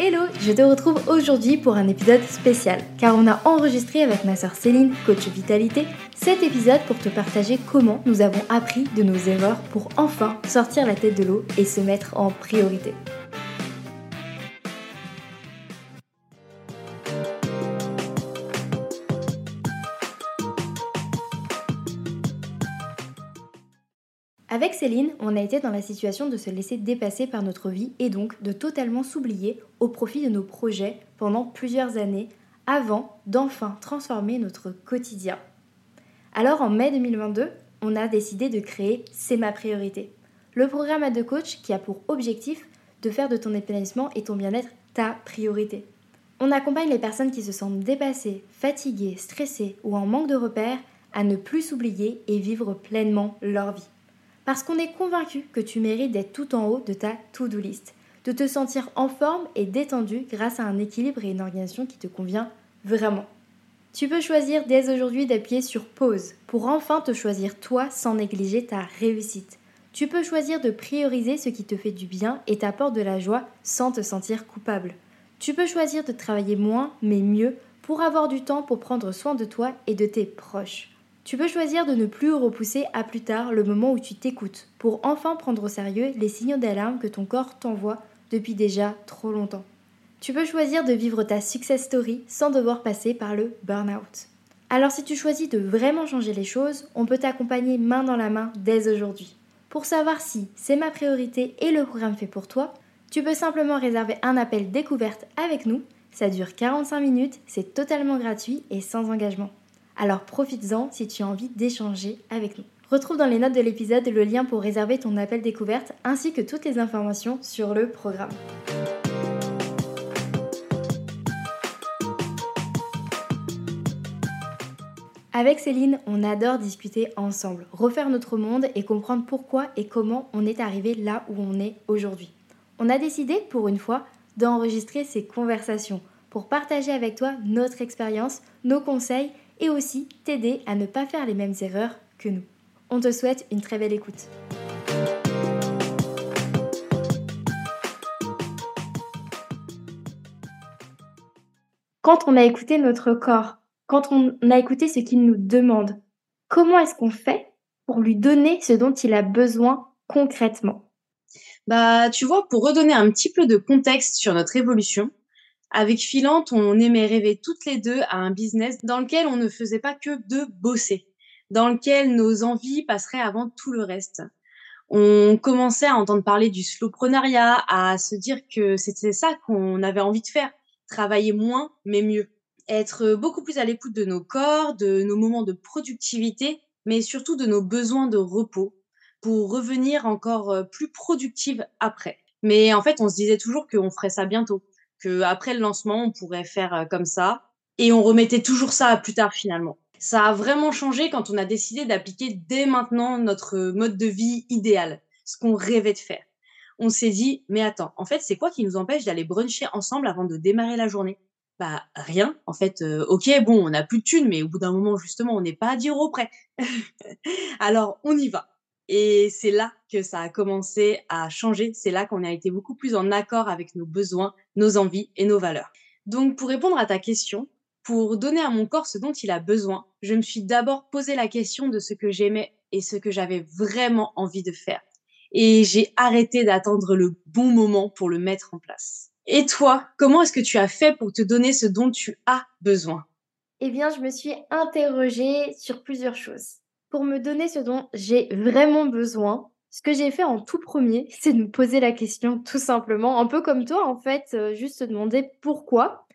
Hello, je te retrouve aujourd'hui pour un épisode spécial, car on a enregistré avec ma soeur Céline, coach vitalité, cet épisode pour te partager comment nous avons appris de nos erreurs pour enfin sortir la tête de l'eau et se mettre en priorité. Avec Céline, on a été dans la situation de se laisser dépasser par notre vie et donc de totalement s'oublier au profit de nos projets pendant plusieurs années avant d'enfin transformer notre quotidien. Alors en mai 2022, on a décidé de créer C'est ma priorité, le programme à deux coach qui a pour objectif de faire de ton épanouissement et ton bien-être ta priorité. On accompagne les personnes qui se sentent dépassées, fatiguées, stressées ou en manque de repères à ne plus s'oublier et vivre pleinement leur vie. Parce qu'on est convaincu que tu mérites d'être tout en haut de ta to-do list, de te sentir en forme et détendu grâce à un équilibre et une organisation qui te convient vraiment. Tu peux choisir dès aujourd'hui d'appuyer sur pause pour enfin te choisir toi sans négliger ta réussite. Tu peux choisir de prioriser ce qui te fait du bien et t'apporte de la joie sans te sentir coupable. Tu peux choisir de travailler moins mais mieux pour avoir du temps pour prendre soin de toi et de tes proches. Tu peux choisir de ne plus repousser à plus tard le moment où tu t'écoutes, pour enfin prendre au sérieux les signaux d'alarme que ton corps t'envoie depuis déjà trop longtemps. Tu peux choisir de vivre ta success story sans devoir passer par le burn-out. Alors si tu choisis de vraiment changer les choses, on peut t'accompagner main dans la main dès aujourd'hui. Pour savoir si c'est ma priorité et le programme fait pour toi, tu peux simplement réserver un appel découverte avec nous. Ça dure 45 minutes, c'est totalement gratuit et sans engagement. Alors profites-en si tu as envie d'échanger avec nous. Retrouve dans les notes de l'épisode le lien pour réserver ton appel découverte ainsi que toutes les informations sur le programme. Avec Céline, on adore discuter ensemble, refaire notre monde et comprendre pourquoi et comment on est arrivé là où on est aujourd'hui. On a décidé, pour une fois, d'enregistrer ces conversations pour partager avec toi notre expérience, nos conseils et aussi t'aider à ne pas faire les mêmes erreurs que nous. On te souhaite une très belle écoute. Quand on a écouté notre corps, quand on a écouté ce qu'il nous demande, comment est-ce qu'on fait pour lui donner ce dont il a besoin concrètement? Bah, tu vois, pour redonner un petit peu de contexte sur notre évolution, avec Filante, on aimait rêver toutes les deux à un business dans lequel on ne faisait pas que de bosser, dans lequel nos envies passeraient avant tout le reste. On commençait à entendre parler du slowprenariat, à se dire que c'était ça qu'on avait envie de faire, travailler moins mais mieux, être beaucoup plus à l'écoute de nos corps, de nos moments de productivité, mais surtout de nos besoins de repos pour revenir encore plus productive après. Mais en fait, on se disait toujours qu'on ferait ça bientôt, que après le lancement, on pourrait faire euh, comme ça. Et on remettait toujours ça à plus tard finalement. Ça a vraiment changé quand on a décidé d'appliquer dès maintenant notre mode de vie idéal, ce qu'on rêvait de faire. On s'est dit, mais attends, en fait, c'est quoi qui nous empêche d'aller bruncher ensemble avant de démarrer la journée? Bah rien. En fait, euh, ok, bon, on n'a plus de thunes, mais au bout d'un moment, justement, on n'est pas à 10 euros près. Alors, on y va. Et c'est là que ça a commencé à changer. C'est là qu'on a été beaucoup plus en accord avec nos besoins, nos envies et nos valeurs. Donc, pour répondre à ta question, pour donner à mon corps ce dont il a besoin, je me suis d'abord posé la question de ce que j'aimais et ce que j'avais vraiment envie de faire. Et j'ai arrêté d'attendre le bon moment pour le mettre en place. Et toi, comment est-ce que tu as fait pour te donner ce dont tu as besoin? Eh bien, je me suis interrogée sur plusieurs choses pour me donner ce dont j'ai vraiment besoin, ce que j'ai fait en tout premier, c'est de me poser la question tout simplement, un peu comme toi en fait, euh, juste se demander pourquoi.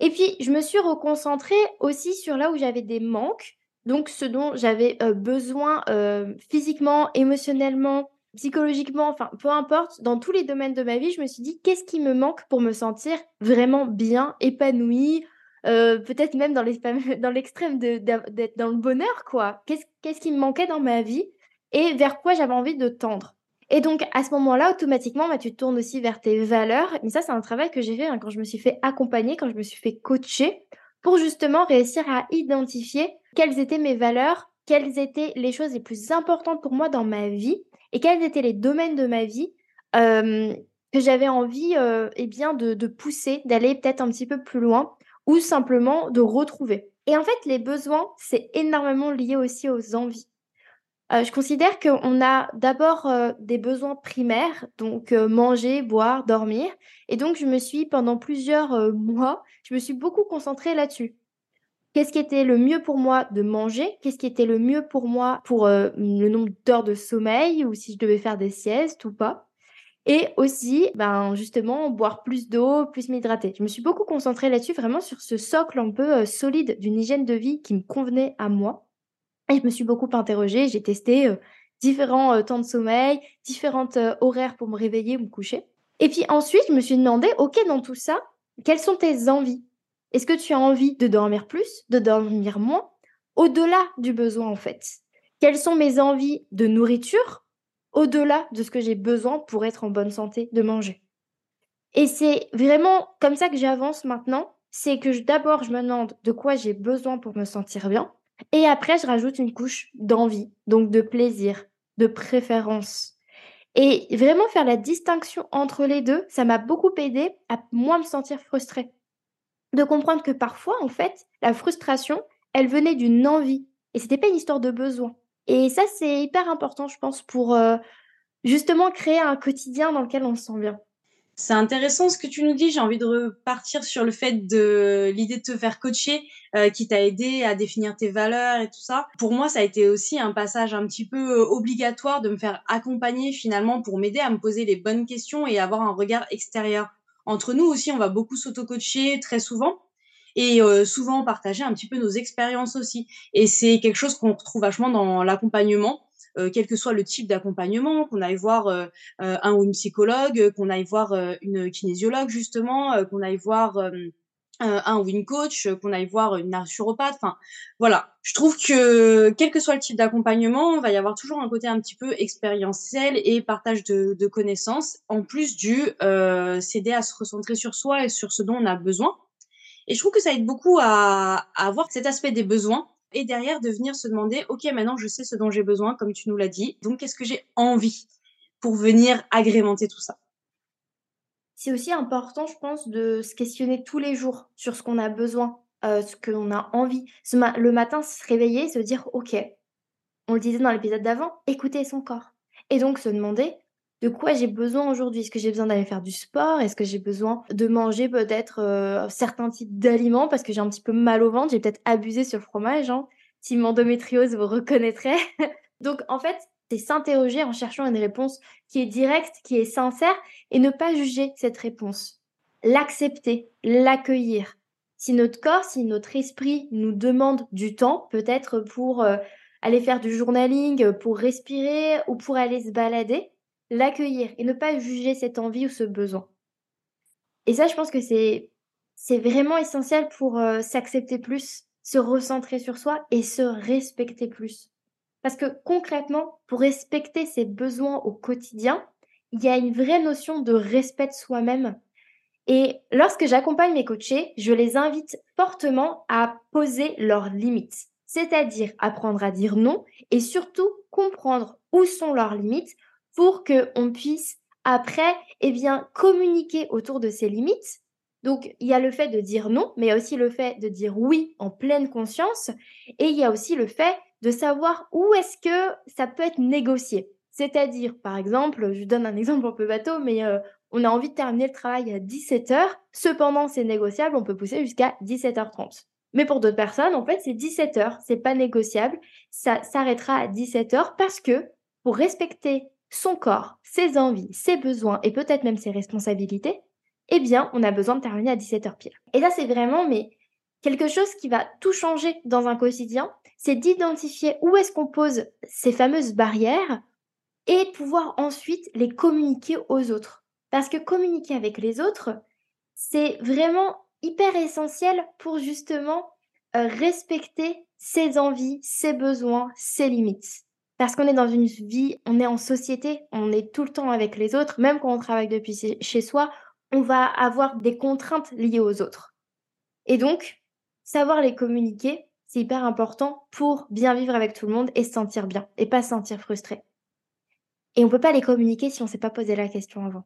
Et puis je me suis reconcentrée aussi sur là où j'avais des manques, donc ce dont j'avais euh, besoin euh, physiquement, émotionnellement, psychologiquement, enfin peu importe, dans tous les domaines de ma vie, je me suis dit qu'est-ce qui me manque pour me sentir vraiment bien, épanouie, euh, peut-être même dans l'extrême d'être dans le bonheur, quoi. Qu'est-ce qui me manquait dans ma vie et vers quoi j'avais envie de tendre. Et donc, à ce moment-là, automatiquement, bah, tu tournes aussi vers tes valeurs. Mais ça, c'est un travail que j'ai fait hein, quand je me suis fait accompagner, quand je me suis fait coacher, pour justement réussir à identifier quelles étaient mes valeurs, quelles étaient les choses les plus importantes pour moi dans ma vie et quels étaient les domaines de ma vie que j'avais envie euh, eh bien de pousser, d'aller peut-être un petit peu plus loin ou simplement de retrouver. Et en fait, les besoins, c'est énormément lié aussi aux envies. Euh, je considère qu'on a d'abord euh, des besoins primaires, donc euh, manger, boire, dormir. Et donc, je me suis, pendant plusieurs mois, je me suis beaucoup concentrée là-dessus. Qu'est-ce qui était le mieux pour moi de manger? Qu'est-ce qui était le mieux pour moi pour le nombre d'heures de sommeil ou si je devais faire des siestes ou pas? Et aussi, ben, justement, boire plus d'eau, plus m'hydrater. Je me suis beaucoup concentrée là-dessus, vraiment sur ce socle un peu solide d'une hygiène de vie qui me convenait à moi. Et je me suis beaucoup interrogée, j'ai testé différents temps de sommeil, différents horaires pour me réveiller ou me coucher. Et puis ensuite, je me suis demandé, OK, dans tout ça, quelles sont tes envies? Est-ce que tu as envie de dormir plus, de dormir moins? Au-delà du besoin, en fait. Quelles sont mes envies de nourriture? Au-delà de ce que j'ai besoin pour être en bonne santé de manger Et c'est vraiment comme ça que j'avance maintenant. C'est que d'abord, je me demande de quoi j'ai besoin pour me sentir bien. Et après, je rajoute une couche d'envie, donc de plaisir, de préférence. Et vraiment faire la distinction entre les deux, ça m'a beaucoup aidé à moins me sentir frustrée. De comprendre que parfois, en fait, la frustration, elle venait d'une envie. Et c'était pas une histoire de besoin. Et ça, c'est hyper important, je pense, pour euh, justement créer un quotidien dans lequel on se sent bien. C'est intéressant ce que tu nous dis. J'ai envie de repartir sur le fait de l'idée de te faire coacher, euh, qui t'a aidé à définir tes valeurs et tout ça. Pour moi, ça a été aussi un passage un petit peu euh, obligatoire de me faire accompagner finalement pour m'aider à me poser les bonnes questions et avoir un regard extérieur. Entre nous aussi, on va beaucoup s'auto-coacher très souvent et euh, souvent partager un petit peu nos expériences aussi. Et c'est quelque chose qu'on retrouve vachement dans l'accompagnement euh, quel que soit le type d'accompagnement, qu'on aille voir euh, euh, un ou une psychologue, qu'on aille voir une kinésiologue justement, qu'on aille voir un ou une coach, qu'on aille voir une naturopathe. Enfin, voilà. Je trouve que quel que soit le type d'accompagnement, il va y avoir toujours un côté un petit peu expérientiel et partage de, de connaissances, en plus du euh, s'aider à se recentrer sur soi et sur ce dont on a besoin. Et je trouve que ça aide beaucoup à, avoir cet aspect des besoins et derrière de venir se demander, OK, maintenant je sais ce dont j'ai besoin, comme tu nous l'as dit, donc qu'est-ce que j'ai envie pour venir agrémenter tout ça? C'est aussi important, je pense, de se questionner tous les jours sur ce qu'on a besoin, euh, ce qu'on a envie. le matin, se réveiller, se dire, OK, on le disait dans l'épisode d'avant, écouter son corps. Et donc se demander, de quoi j'ai besoin aujourd'hui? Est-ce que j'ai besoin d'aller faire du sport? Est-ce que j'ai besoin de manger peut-être euh, certains types d'aliments parce que j'ai un petit peu mal au ventre J'ai peut-être abusé sur fromage. Hein. Si mon endométriose vous reconnaîtrait. Donc en fait, c'est s'interroger en cherchant une réponse qui est directe, qui est sincère et ne pas juger cette réponse. L'accepter, l'accueillir. Si notre corps, si notre esprit nous demande du temps, peut-être pour euh, aller faire du journaling, pour respirer ou pour aller se balader, l'accueillir et ne pas juger cette envie ou ce besoin. Et ça, je pense que c'est c'est vraiment essentiel pour euh, s'accepter plus, se recentrer sur soi et se respecter plus. Parce que concrètement, pour respecter ses besoins au quotidien, il y a une vraie notion de respect de soi-même. Et lorsque j'accompagne mes coachés, je les invite fortement à poser leurs limites, c'est-à-dire apprendre à dire non et surtout comprendre où sont leurs limites pour qu'on puisse après eh bien, communiquer autour de ces limites. Donc, il y a le fait de dire non, mais il y a aussi le fait de dire oui en pleine conscience. Et il y a aussi le fait de savoir où est-ce que ça peut être négocié. C'est-à-dire, par exemple, je donne un exemple un peu bateau, mais euh, on a envie de terminer le travail à 17h. Cependant, c'est négociable, on peut pousser jusqu'à 17h30. Mais pour d'autres personnes, en fait, c'est 17h, c'est pas négociable. Ça s'arrêtera à 17h parce que pour respecter son corps, ses envies, ses besoins et peut-être même ses responsabilités, eh bien, on a besoin de terminer à 17h pile. Et là, c'est vraiment mais quelque chose qui va tout changer dans un quotidien, c'est d'identifier où est-ce qu'on pose ces fameuses barrières et pouvoir ensuite les communiquer aux autres. Parce que communiquer avec les autres, c'est vraiment hyper essentiel pour justement euh, respecter ses envies, ses besoins, ses limites. Parce qu'on est dans une vie, on est en société, on est tout le temps avec les autres, même quand on travaille depuis chez soi, on va avoir des contraintes liées aux autres. Et donc, savoir les communiquer, c'est hyper important pour bien vivre avec tout le monde et se sentir bien et pas se sentir frustré. Et on peut pas les communiquer si on s'est pas posé la question avant.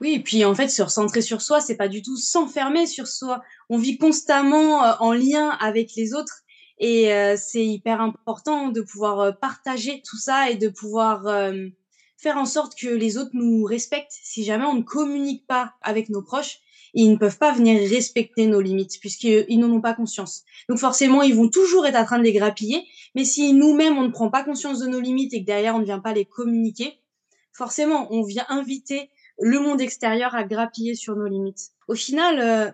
Oui, et puis en fait, se recentrer sur soi, c'est pas du tout s'enfermer sur soi. On vit constamment euh, en lien avec les autres et euh, c'est hyper important de pouvoir euh, partager tout ça et de pouvoir faire en sorte que les autres nous respectent. Si jamais on ne communique pas avec nos proches, ils ne peuvent pas venir respecter nos limites puisqu'ils n'en ont pas conscience. Donc forcément, ils vont toujours être en train de les grappiller. Mais si nous-mêmes, on ne prend pas conscience de nos limites et que derrière, on ne vient pas les communiquer, forcément, on vient inviter le monde extérieur à grappiller sur nos limites. Au final, euh,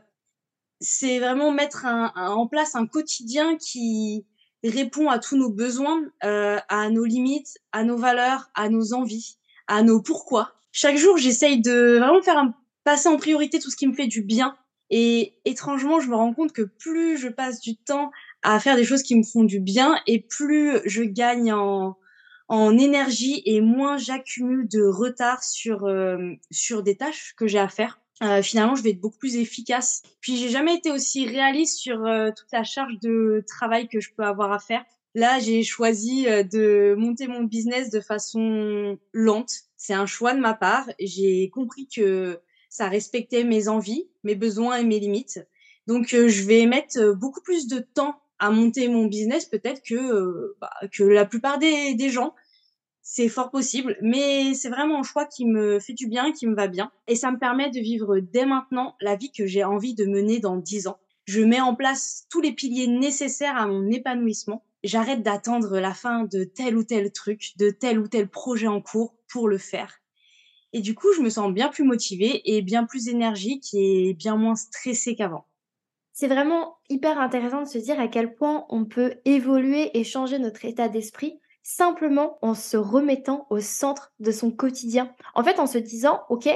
c'est vraiment mettre en place un quotidien qui répond à tous nos besoins, euh, à nos limites, à nos valeurs, à nos envies, à nos pourquoi. Chaque jour, j'essaye de vraiment faire un passer en priorité tout ce qui me fait du bien. Et étrangement, je me rends compte que plus je passe du temps à faire des choses qui me font du bien et plus je gagne en, en énergie et moins j'accumule de retard sur, euh, sur des tâches que j'ai à faire. Euh, finalement, je vais être beaucoup plus efficace. Puis, j'ai jamais été aussi réaliste sur euh, toute la charge de travail que je peux avoir à faire. Là, j'ai choisi de monter mon business de façon lente. C'est un choix de ma part. J'ai compris que ça respectait mes envies, mes besoins et mes limites. Donc, euh, je vais mettre euh, beaucoup plus de temps à monter mon business peut-être que euh, bah, que la plupart des gens. C'est fort possible, mais c'est vraiment un choix qui me fait du bien, qui me va bien, et ça me permet de vivre dès maintenant la vie que j'ai envie de mener dans dix ans. Je mets en place tous les piliers nécessaires à mon épanouissement. J'arrête d'attendre la fin de tel ou tel truc, de tel ou tel projet en cours pour le faire. Et du coup, je me sens bien plus motivée et bien plus énergique et bien moins stressée qu'avant. C'est vraiment hyper intéressant de se dire à quel point on peut évoluer et changer notre état d'esprit simplement en se remettant au centre de son quotidien. En fait, en se disant, OK,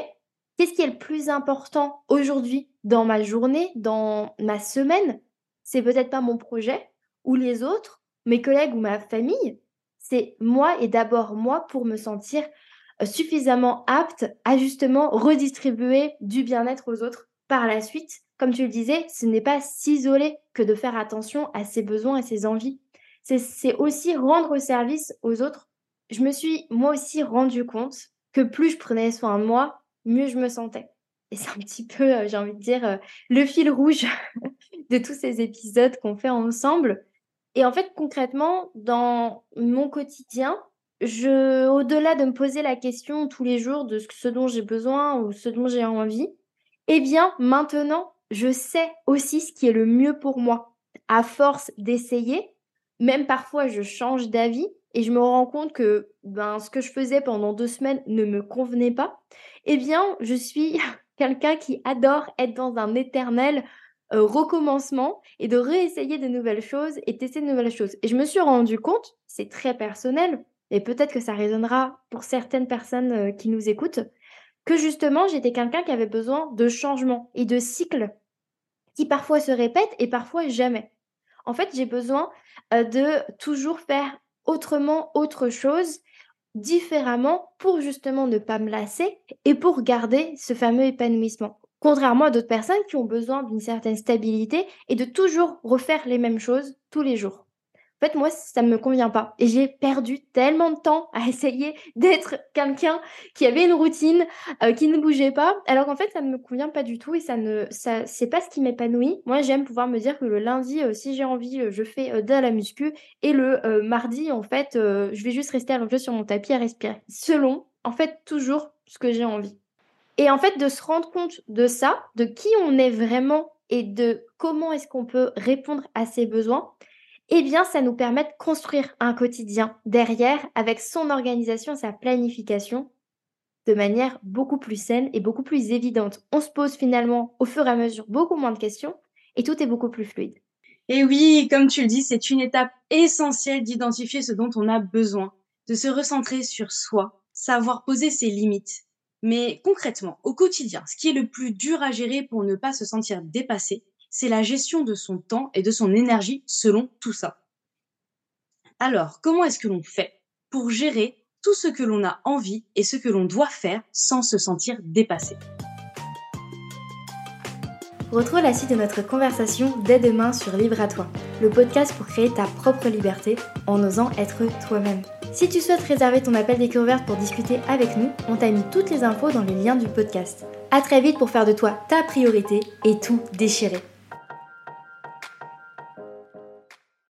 qu'est-ce qui est le plus important aujourd'hui dans ma journée, dans ma semaine? C'est peut-être pas mon projet ou les autres, mes collègues ou ma famille. C'est moi et d'abord moi pour me sentir suffisamment apte à justement redistribuer du bien-être aux autres par la suite. Comme tu le disais, ce n'est pas s'isoler que de faire attention à ses besoins et ses envies. C'est aussi rendre service aux autres. Je me suis moi aussi rendu compte que plus je prenais soin de moi, mieux je me sentais. Et c'est un petit peu, euh, j'ai envie de dire, euh, le fil rouge de tous ces épisodes qu'on fait ensemble. Et en fait, concrètement, dans mon quotidien, je, au-delà de me poser la question tous les jours de ce dont j'ai besoin ou ce dont j'ai envie, eh bien, maintenant, je sais aussi ce qui est le mieux pour moi. À force d'essayer, même parfois je change d'avis et je me rends compte que ben, ce que je faisais pendant deux semaines ne me convenait pas, eh bien, je suis quelqu'un qui adore être dans un éternel euh, recommencement et de réessayer de nouvelles choses et tester de nouvelles choses. Et je me suis rendu compte, c'est très personnel, et peut-être que ça résonnera pour certaines personnes euh, qui nous écoutent, que justement j'étais quelqu'un qui avait besoin de changement et de cycles qui parfois se répètent et parfois jamais. En fait, j'ai besoin de toujours faire autrement autre chose, différemment, pour justement ne pas me lasser et pour garder ce fameux épanouissement. Contrairement à d'autres personnes qui ont besoin d'une certaine stabilité et de toujours refaire les mêmes choses tous les jours. En fait, moi, ça ne me convient pas. Et j'ai perdu tellement de temps à essayer d'être quelqu'un qui avait une routine, euh, qui ne bougeait pas, alors qu'en fait, ça ne me convient pas du tout et ça ne, ça, c'est pas ce qui m'épanouit. Moi, j'aime pouvoir me dire que le lundi, euh, si j'ai envie, euh, je fais de la muscu et le mardi, en fait, je vais juste rester allongée sur mon tapis à respirer. Selon, en fait, toujours ce que j'ai envie. Et en fait, de se rendre compte de ça, de qui on est vraiment et de comment est-ce qu'on peut répondre à ses besoins, eh bien, ça nous permet de construire un quotidien derrière avec son organisation, sa planification de manière beaucoup plus saine et beaucoup plus évidente. On se pose finalement au fur et à mesure beaucoup moins de questions et tout est beaucoup plus fluide. Et oui, comme tu le dis, c'est une étape essentielle d'identifier ce dont on a besoin, de se recentrer sur soi, savoir poser ses limites. Mais concrètement, au quotidien, ce qui est le plus dur à gérer pour ne pas se sentir dépassé, c'est la gestion de son temps et de son énergie selon tout ça. Alors, comment est-ce que l'on fait pour gérer tout ce que l'on a envie et ce que l'on doit faire sans se sentir dépassé? Retrouve la suite de notre conversation dès demain sur Libre à toi, le podcast pour créer ta propre liberté en osant être toi-même. Si tu souhaites réserver ton appel découverte pour discuter avec nous, on t'a mis toutes les infos dans les liens du podcast. À très vite pour faire de toi ta priorité et tout déchirer.